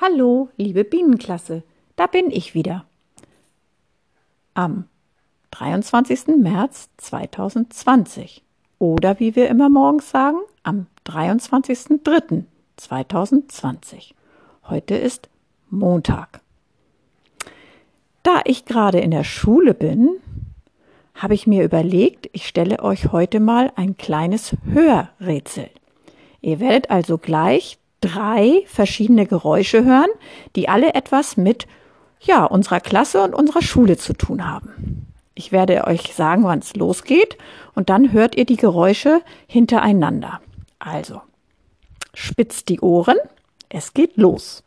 Hallo, liebe Bienenklasse, da bin ich wieder. Am 23. März 2020 oder wie wir immer morgens sagen, am 23.03.2020. Heute ist Montag. Da ich gerade in der Schule bin, habe ich mir überlegt, ich stelle euch heute mal ein kleines Hörrätsel. Ihr werdet also gleich drei verschiedene Geräusche hören, die alle etwas mit ja, unserer Klasse und unserer Schule zu tun haben. Ich werde euch sagen, wann es losgeht und dann hört ihr die Geräusche hintereinander. Also, spitzt die Ohren, es geht los.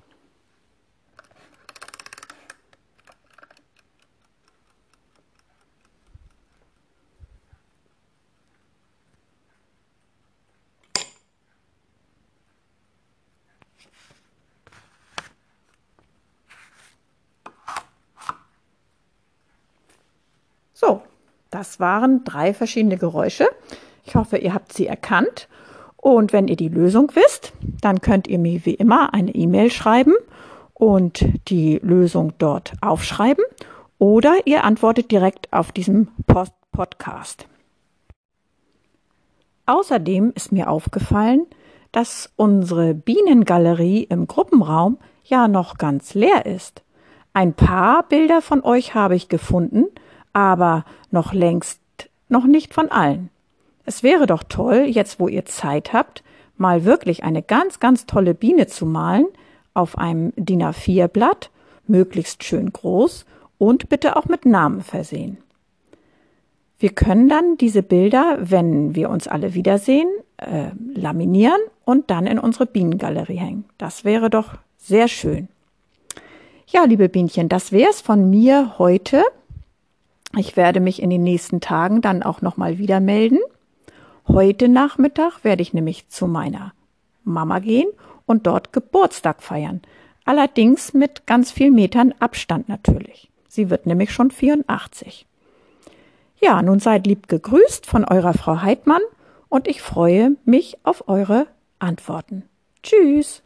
So, das waren drei verschiedene Geräusche. Ich hoffe, ihr habt sie erkannt. Und wenn ihr die Lösung wisst, dann könnt ihr mir wie immer eine E-Mail schreiben und die Lösung dort aufschreiben oder ihr antwortet direkt auf diesem Post Podcast. Außerdem ist mir aufgefallen, dass unsere Bienengalerie im Gruppenraum ja noch ganz leer ist. Ein paar Bilder von euch habe ich gefunden, aber noch längst noch nicht von allen. Es wäre doch toll, jetzt wo ihr Zeit habt, mal wirklich eine ganz, ganz tolle Biene zu malen auf einem DIN A4 Blatt, möglichst schön groß und bitte auch mit Namen versehen. Wir können dann diese Bilder, wenn wir uns alle wiedersehen, äh, laminieren und dann in unsere Bienengalerie hängen. Das wäre doch sehr schön. Ja, liebe Bienchen, das wär's von mir heute. Ich werde mich in den nächsten Tagen dann auch nochmal wieder melden. Heute Nachmittag werde ich nämlich zu meiner Mama gehen und dort Geburtstag feiern. Allerdings mit ganz vielen Metern Abstand natürlich. Sie wird nämlich schon 84. Ja, nun seid lieb gegrüßt von eurer Frau Heidmann und ich freue mich auf eure Antworten. Tschüss.